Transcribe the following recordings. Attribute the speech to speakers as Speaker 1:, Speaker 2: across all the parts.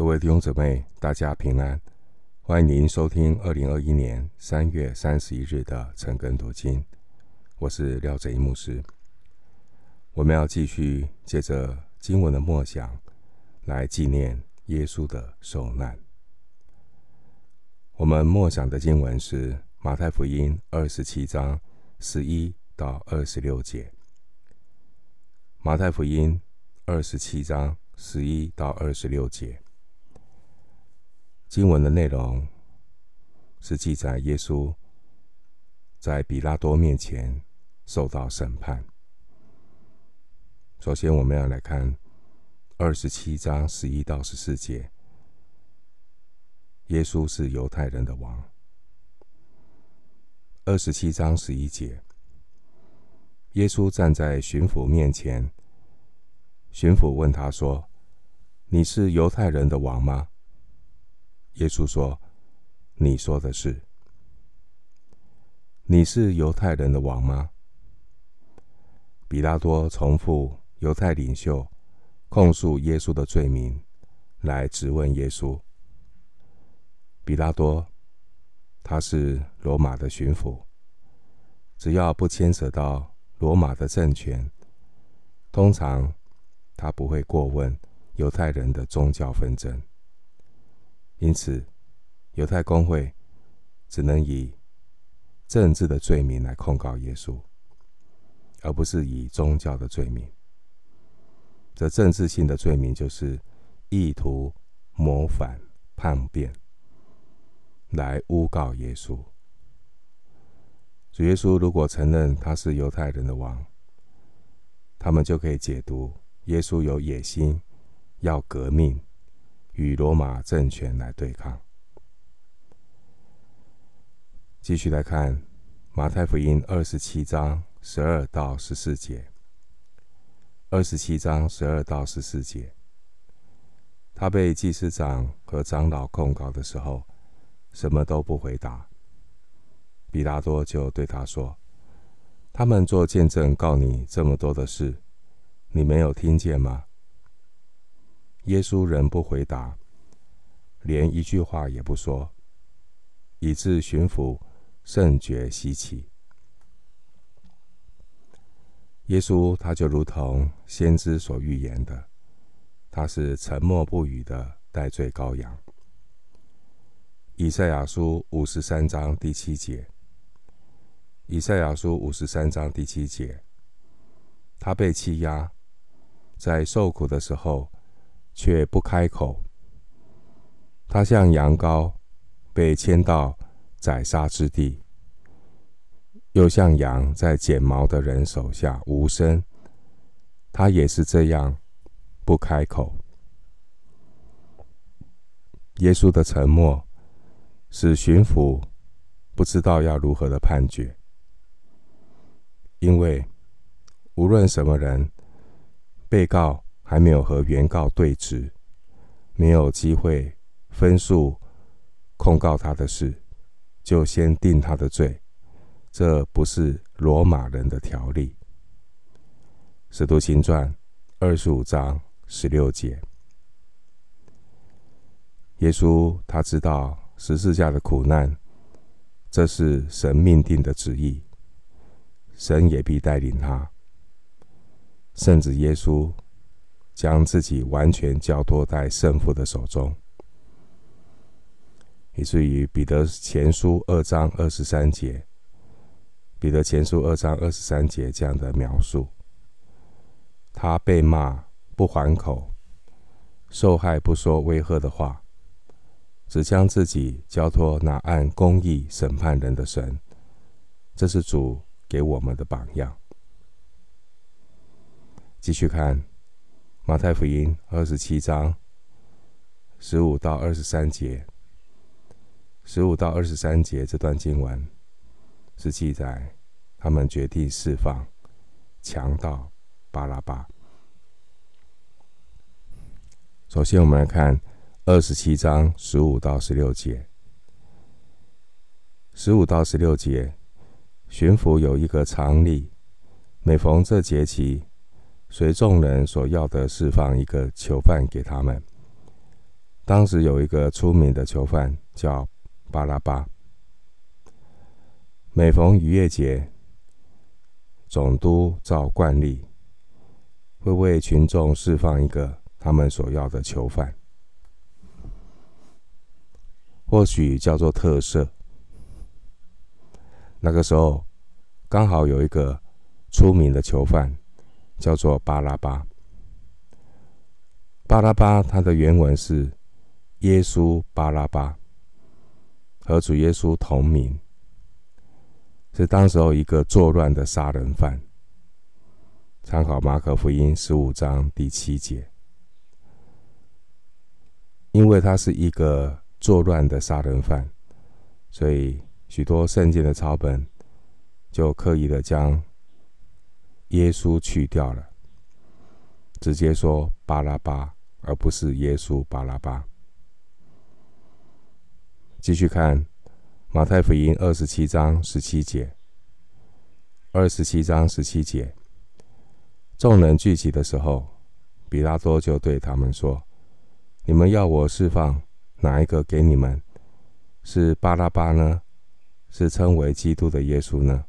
Speaker 1: 各位弟兄姊妹，大家平安！欢迎您收听二零二一年三月三十一日的晨更读经。我是廖哲一牧师。我们要继续借着经文的默想，来纪念耶稣的受难。我们默想的经文是马太福音二十七章十一到二十六节。马太福音二十七章十一到二十六节，经文的内容是记载耶稣在比拉多面前受到审判。首先，我们要来看二十七章十一到十四节。耶稣是犹太人的王。二十七章十一节。耶稣站在巡抚面前，巡抚问他说：“你是犹太人的王吗？”耶稣说：“你说的是。”你是犹太人的王吗？彼拉多重复犹太领袖控诉耶稣的罪名，来质问耶稣。彼拉多，他是罗马的巡抚，只要不牵扯到罗马的政权，通常他不会过问犹太人的宗教纷争，因此犹太公会只能以政治的罪名来控告耶稣，而不是以宗教的罪名。这政治性的罪名就是意图谋反叛变，来诬告耶稣。主耶稣如果承认他是犹太人的王，他们就可以解读耶稣有野心，要革命，与罗马政权来对抗。继续来看马太福音二十七章十二到十四节。二十七章十二到十四节，他被祭司长和长老控告的时候，什么都不回答。比拉多就对他说：“他们做见证告你这么多的事，你没有听见吗？”耶稣仍不回答，连一句话也不说，以致巡抚甚觉稀奇。耶稣他就如同先知所预言的，他是沉默不语的代罪羔羊。以赛亚书五十三章第七节。以赛亚书五十三章第七节，他被欺压，在受苦的时候却不开口。他像羊羔被牵到宰杀之地，又像羊在剪毛的人手下无声。他也是这样不开口。耶稣的沉默使巡抚不知道要如何的判决。因为无论什么人，被告还没有和原告对质，没有机会分述控告他的事，就先定他的罪，这不是罗马人的条例。使徒行传二十五章十六节，耶稣他知道十字架的苦难，这是神命定的旨意。神也必带领他，甚至耶稣将自己完全交托在圣父的手中，以至于彼得前书二章二十三节，彼得前书二章二十三节这样的描述：他被骂不还口，受害不说威吓的话，只将自己交托那按公义审判人的神，这是主。给我们的榜样。继续看马太福音二十七章十五到二十三节，十五到二十三节这段经文是记载他们决定释放强盗巴拉巴。首先，我们来看二十七章十五到十六节，十五到十六节。巡抚有一个常例，每逢这节期，随众人所要的释放一个囚犯给他们。当时有一个出名的囚犯叫巴拉巴。每逢逾越节，总督照惯例会为群众释放一个他们所要的囚犯，或许叫做特赦。那个时候刚好有一个出名的囚犯，叫做巴拉巴。巴拉巴，他的原文是耶稣巴拉巴，和主耶稣同名，是当时候一个作乱的杀人犯。参考马可福音十五章第七节，因为他是一个作乱的杀人犯，所以许多圣经的抄本就刻意的将耶稣去掉了，直接说巴拉巴。而不是耶稣巴拉巴。继续看马太福音二十七章十七节。二十七章十七节，众人聚集的时候，比拉多就对他们说：“你们要我释放哪一个给你们？是巴拉巴呢？是称为基督的耶稣呢？”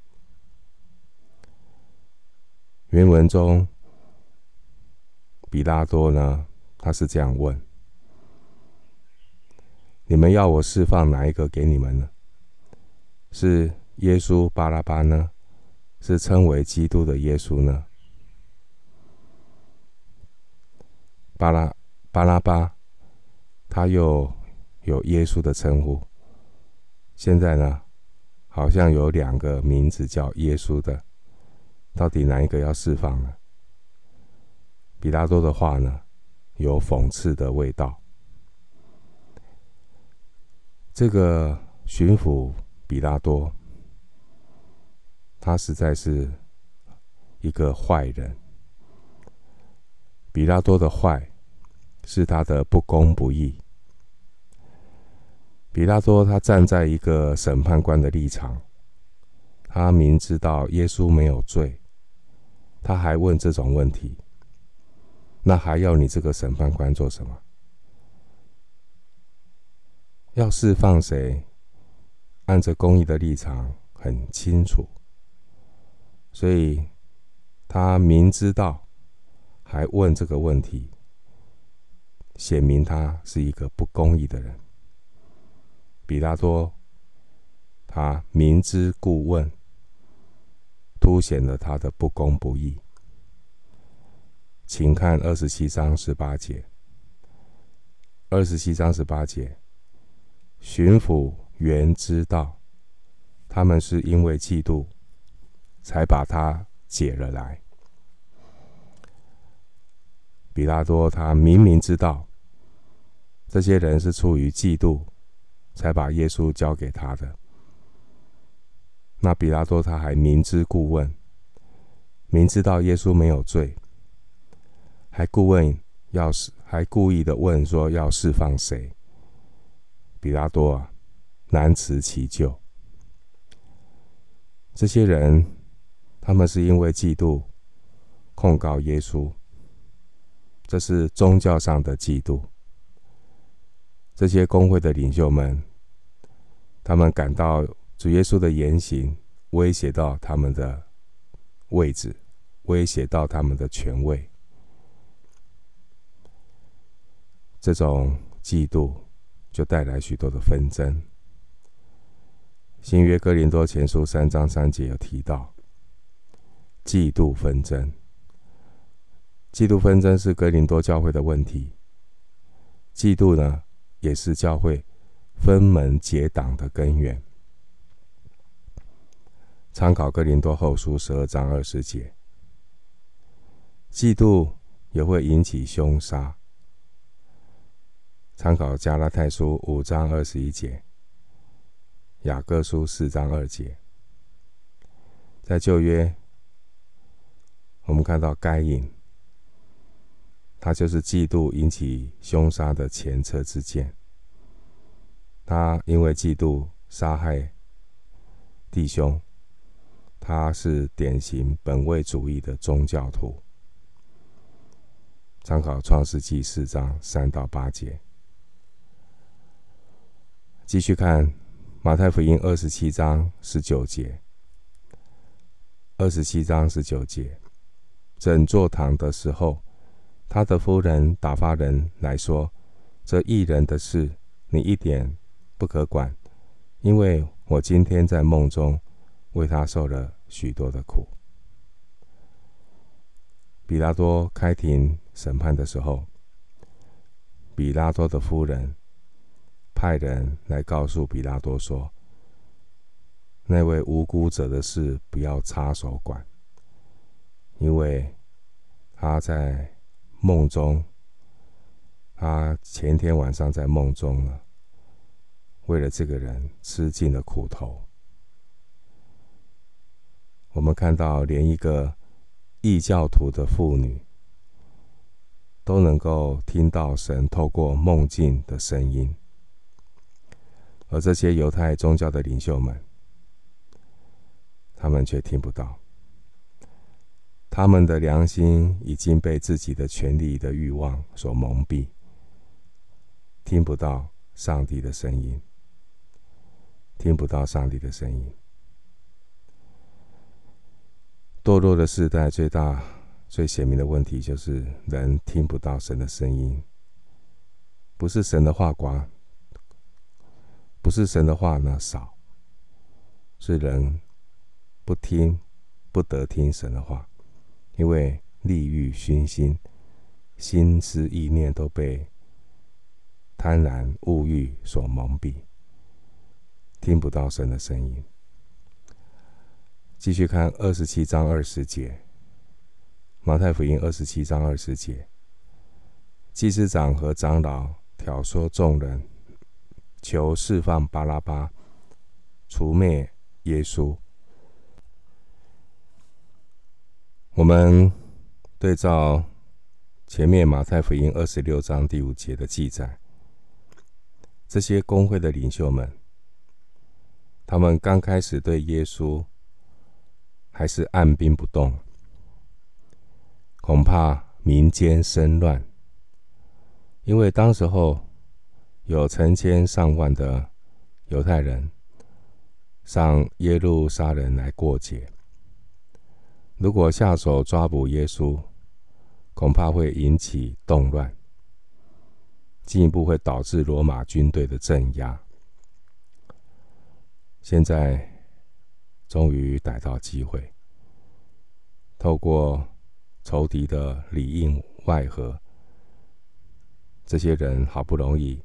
Speaker 1: 原文中，比拉多呢？他是这样问：“你们要我释放哪一个给你们呢？是耶稣巴拉巴呢？是称为基督的耶稣呢？巴拉巴拉巴，他又有耶稣的称呼。现在呢，好像有两个名字叫耶稣的，到底哪一个要释放呢？比拉多的话呢？”有讽刺的味道。这个巡抚比拉多，他实在是一个坏人。比拉多的坏，是他的不公不义。比拉多他站在一个审判官的立场，他明知道耶稣没有罪，他还问这种问题。那还要你这个审判官做什么？要释放谁？按着公义的立场很清楚，所以他明知道还问这个问题，显明他是一个不公义的人。比拉多他明知故问，凸显了他的不公不义。请看二十七章十八节。二十七章十八节，巡抚原知道他们是因为嫉妒，才把他解了来。比拉多他明明知道这些人是出于嫉妒，才把耶稣交给他的。那比拉多他还明知故问，明知道耶稣没有罪。还故问要释，还故意的问说要释放谁？比拉多啊，难辞其咎。这些人，他们是因为嫉妒控告耶稣，这是宗教上的嫉妒。这些公会的领袖们，他们感到主耶稣的言行威胁到他们的位置，威胁到他们的权位。这种嫉妒就带来许多的纷争。新约哥林多前书三章三节有提到，嫉妒纷争。嫉妒纷争是哥林多教会的问题。嫉妒呢，也是教会分门结党的根源。参考哥林多后书十二章二十节，嫉妒也会引起凶杀。参考加拉太书五章二十一节，雅各书四章二节。在旧约，我们看到该隐，他就是嫉妒引起凶杀的前车之鉴。他因为嫉妒杀害弟兄，他是典型本位主义的宗教徒。参考创世记四章三到八节。继续看马太福音二十七章十九节。二十七章十九节，整座堂的时候，他的夫人打发人来说：“这义人的事，你一点不可管，因为我今天在梦中为他受了许多的苦。”比拉多开庭审判的时候，比拉多的夫人派人来告诉比拉多说：“那位无辜者的事不要插手管，因为他在梦中，他前天晚上在梦中呢，为了这个人吃尽了苦头。我们看到连一个。”异教徒的妇女都能够听到神透过梦境的声音，而这些犹太宗教的领袖们，他们却听不到。他们的良心已经被自己的权力的欲望所蒙蔽，听不到上帝的声音，听不到上帝的声音。堕落的时代，最大、最显明的问题就是人听不到神的声音。不是神的话寡，不是神的话呢少，是人不听、不得听神的话，因为利欲熏心，心思意念都被贪婪物欲所蒙蔽，听不到神的声音。继续看二十七章二十节，马太福音二十七章二十节，祭司长和长老挑唆众人，求释放巴拉巴，除灭耶稣。我们对照前面马太福音二十六章第五节的记载，这些公会的领袖们，他们刚开始对耶稣。还是按兵不动，恐怕民间生乱，因为当时候有成千上万的犹太人上耶路撒冷来过节。如果下手抓捕耶稣，恐怕会引起动乱，进一步会导致罗马军队的镇压。现在。终于逮到机会，透过仇敌的里应外合，这些人好不容易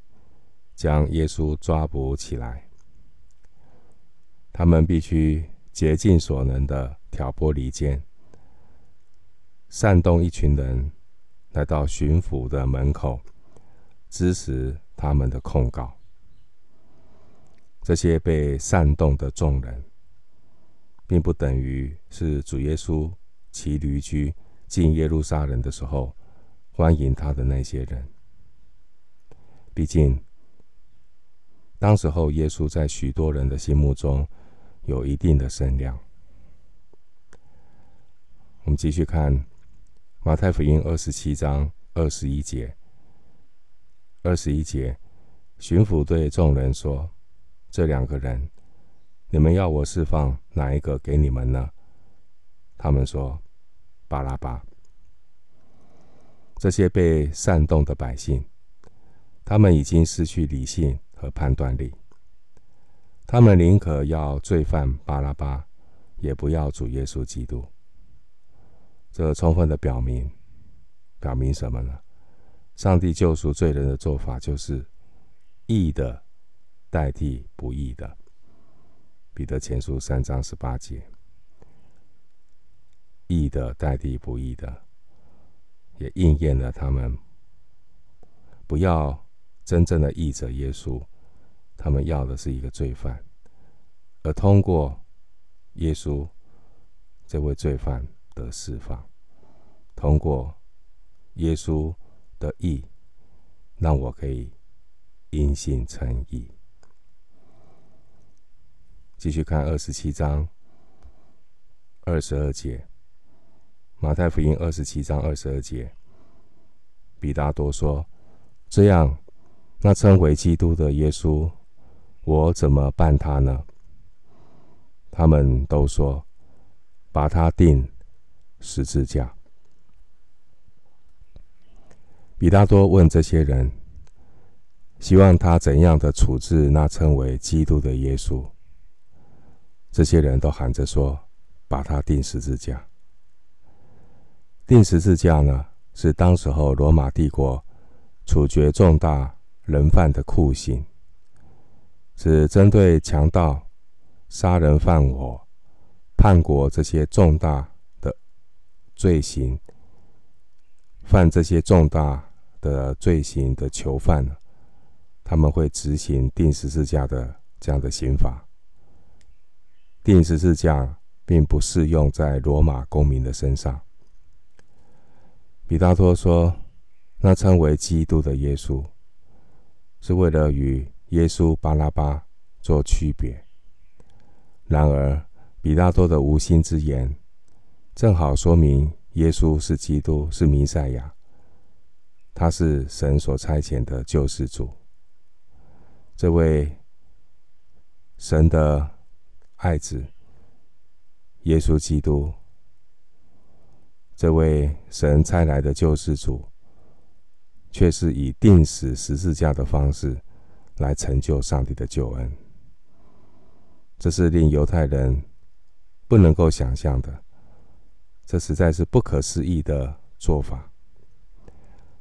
Speaker 1: 将耶稣抓捕起来，他们必须竭尽所能的挑拨离间，煽动一群人来到巡抚的门口，支持他们的控告。这些被煽动的众人。并不等于是主耶稣骑驴驹进耶路撒冷的时候欢迎他的那些人。毕竟，当时候耶稣在许多人的心目中有一定的声量。我们继续看马太福音二十七章二十一节。二十一节，巡抚对众人说：“这两个人。”你们要我释放哪一个给你们呢？他们说：“巴拉巴。”这些被煽动的百姓，他们已经失去理性和判断力，他们宁可要罪犯巴拉巴，也不要主耶稣基督。这充分的表明，表明什么呢？上帝救赎罪人的做法，就是义的代替不义的。彼得前书三章十八节，义的代替不义的，也应验了他们不要真正的义者耶稣，他们要的是一个罪犯，而通过耶稣这位罪犯得释放，通过耶稣的义，让我可以因信称义。继续看二十七章二十二节，马太福音二十七章二十二节，比拉多说：“这样，那称为基督的耶稣，我怎么办他呢？”他们都说：“把他钉十字架。”比拉多问这些人，希望他怎样的处置那称为基督的耶稣。这些人都喊着说：“把他钉十字架。”钉十字架呢，是当时候罗马帝国处决重大人犯的酷刑，是针对强盗、杀人放火、叛国这些重大的罪行，犯这些重大的罪行的囚犯，他们会执行钉十字架的这样的刑罚。钉十字架并不适用在罗马公民的身上。比拉多说：“那称为基督的耶稣，是为了与耶稣巴拉巴做区别。”然而，比拉多的无心之言，正好说明耶稣是基督，是弥赛亚，他是神所差遣的救世主。这位神的爱子，耶稣基督。这位神差来的救世主，却是以钉死十字架的方式来成就上帝的救恩。这是令犹太人不能够想象的，这实在是不可思议的做法。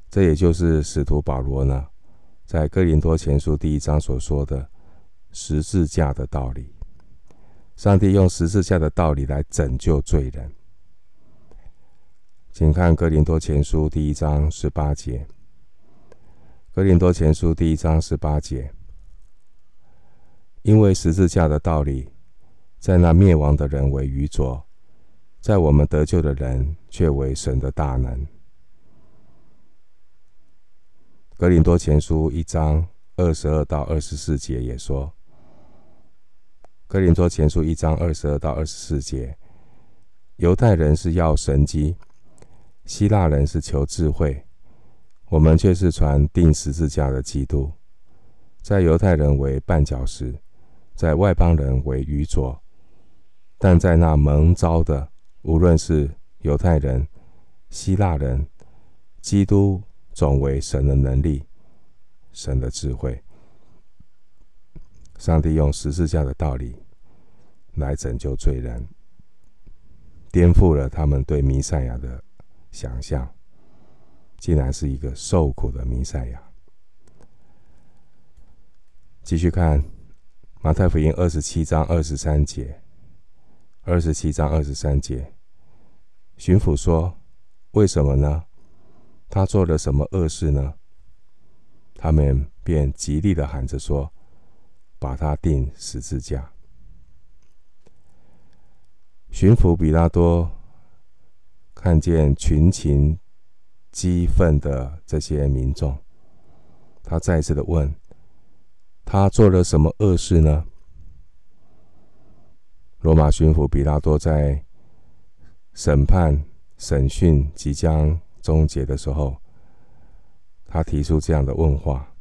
Speaker 1: 这也就是使徒保罗呢，在哥林多前书第一章所说的十字架的道理。上帝用十字架的道理来拯救罪人。请看《哥林多前书》第一章十八节，《哥林多前书》第一章十八节，因为十字架的道理，在那灭亡的人为愚拙，在我们得救的人却为神的大能。《哥林多前书》一章二十二到二十四节也说，《哥林多前书》一章二十二到二十四节，犹太人是要神迹。希腊人是求智慧，我们却是传钉十字架的基督，在犹太人为绊脚石，在外邦人为愚拙，但在那蒙召的，无论是犹太人、希腊人，基督总为神的能力、神的智慧。上帝用十字架的道理来拯救罪人，颠覆了他们对弥赛亚的。想象，竟然是一个受苦的弥赛亚。继续看马太福音二十七章二十三节，二十七章二十三节，巡抚说：“为什么呢？他做了什么恶事呢？”他们便极力的喊着说：“把他钉十字架。”巡抚比拉多。看见群情激愤的这些民众，他再次的问：“他做了什么恶事呢？”罗马巡抚比拉多在审判审讯即将终结的时候，他提出这样的问话，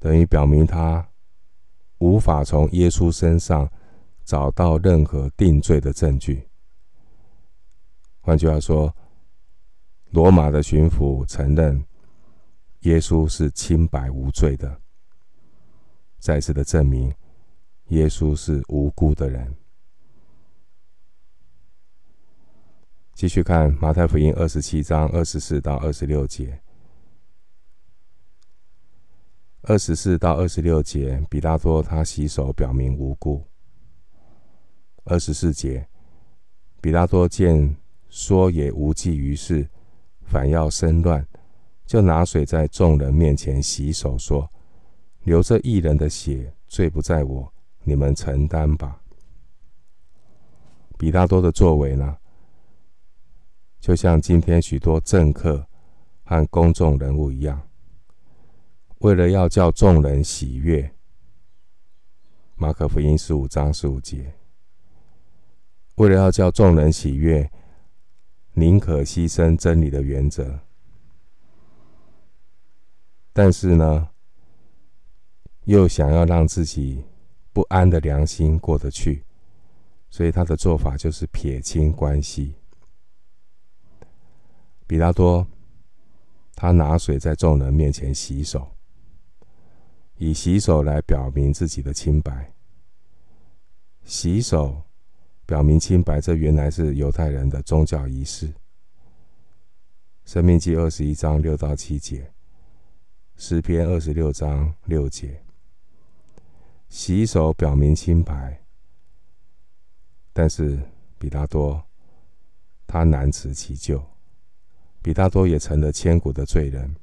Speaker 1: 等于表明他无法从耶稣身上找到任何定罪的证据。换句话说，罗马的巡抚承认耶稣是清白无罪的，再次的证明耶稣是无辜的人。继续看马太福音二十七章二十四到二十六节，二十四到二十六节，比拉多他洗手表明无辜。二十四节，比拉多见。说也无济于事，反要生乱，就拿水在众人面前洗手，说：“流这义人的血，罪不在我，你们承担吧。”比大多的作为呢，就像今天许多政客和公众人物一样，为了要叫众人喜悦，马可福音十五章十五节，为了要叫众人喜悦。宁可牺牲真理的原则，但是呢，又想要让自己不安的良心过得去，所以他的做法就是撇清关系。比拉多，他拿水在众人面前洗手，以洗手来表明自己的清白。洗手表明清白，这原来是犹太人的宗教仪式。申命记二十一章六到七节，诗篇二十六章六节，洗手表明清白。但是比拉多他难辞其咎，比拉多也成了千古的罪人。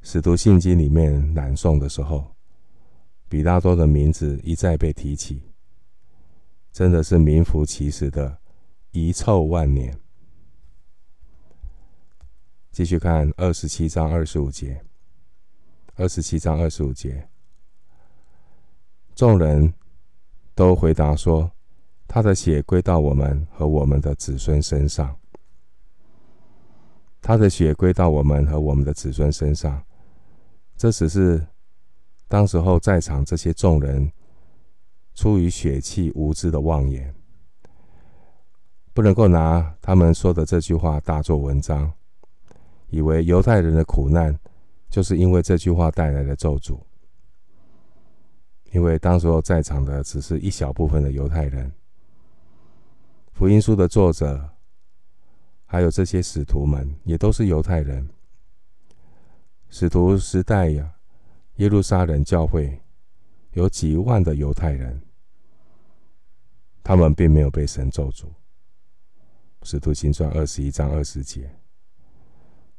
Speaker 1: 使徒信经里面朗诵的时候，比拉多的名字一再被提起，真的是名副其实的遗臭万年。继续看二十七章二十五节。二十七章二十五节，众人都回答说：“他的血归到我们和我们的子孙身上。他的血归到我们和我们的子孙身上。”这只是当时候在场这些众人出于血气无知的妄言，不能够拿他们说的这句话大做文章。以为犹太人的苦难就是因为这句话带来的咒诅，因为当时候在场的只是一小部分的犹太人。福音书的作者还有这些使徒们也都是犹太人。使徒时代呀，耶路撒冷教会有几万的犹太人，他们并没有被神咒诅。使徒行传二十一章二十节。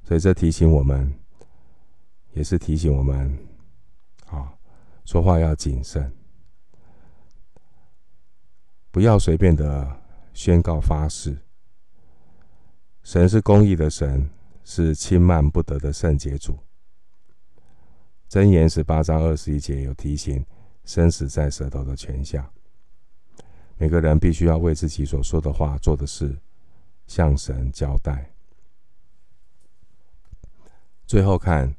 Speaker 1: 所以这提醒我们，也是提醒我们，啊，说话要谨慎，不要随便的宣告发誓。神是公义的神，是轻慢不得的圣洁主。箴言十八章二十一节有提醒：生死在舌头的权下。每个人必须要为自己所说的话、做的事，向神交代。最后看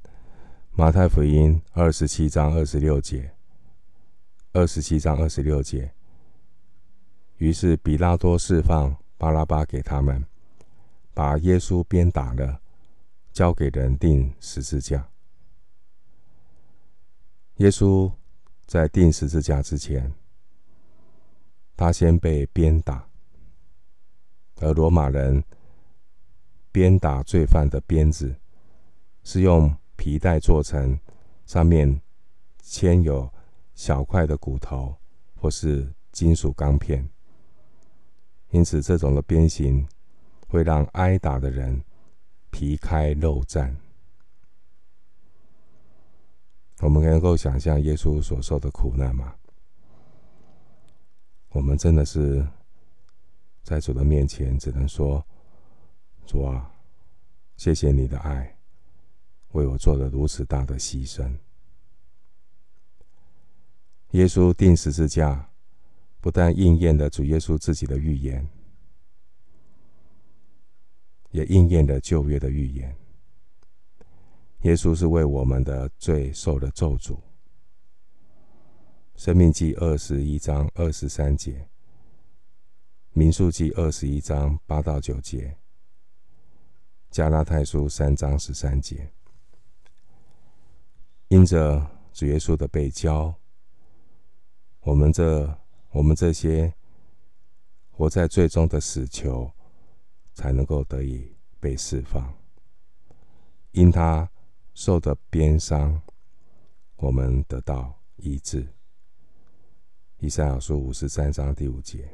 Speaker 1: 马太福音二十七章二十六节，二十七章二十六节。于是比拉多释放巴拉巴给他们，把耶稣鞭打了，交给人钉十字架。耶稣在钉十字架之前，他先被鞭打，而罗马人鞭打罪犯的鞭子。是用皮带做成，上面嵌有小块的骨头或是金属钢片，因此这种的鞭刑会让挨打的人皮开肉绽。我们能够想象耶稣所受的苦难吗？我们真的是在主的面前，只能说：主啊，谢谢你的爱。为我做了如此大的牺牲。耶稣钉十字架，不但应验了主耶稣自己的预言，也应验了旧约的预言。耶稣是为我们的罪受了咒诅。生命记二十一章二十三节，民数记二十一章八到九节，加拉太书三章十三节。因着主耶稣的被交，我们这我们这些活在最终的死囚，才能够得以被释放。因他受的鞭伤，我们得到医治。以赛亚书五十三章第五节。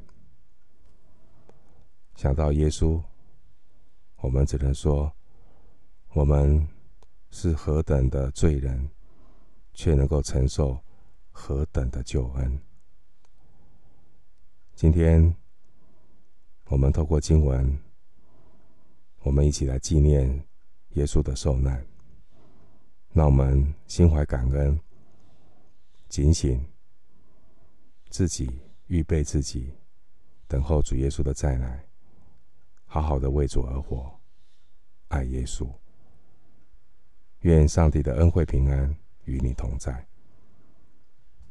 Speaker 1: 想到耶稣，我们只能说，我们是何等的罪人。却能够承受何等的救恩！今天，我们透过经文，我们一起来纪念耶稣的受难。让我们心怀感恩，警醒自己，预备自己，等候主耶稣的再来，好好的为主而活，爱耶稣。愿上帝的恩惠平安。与你同在。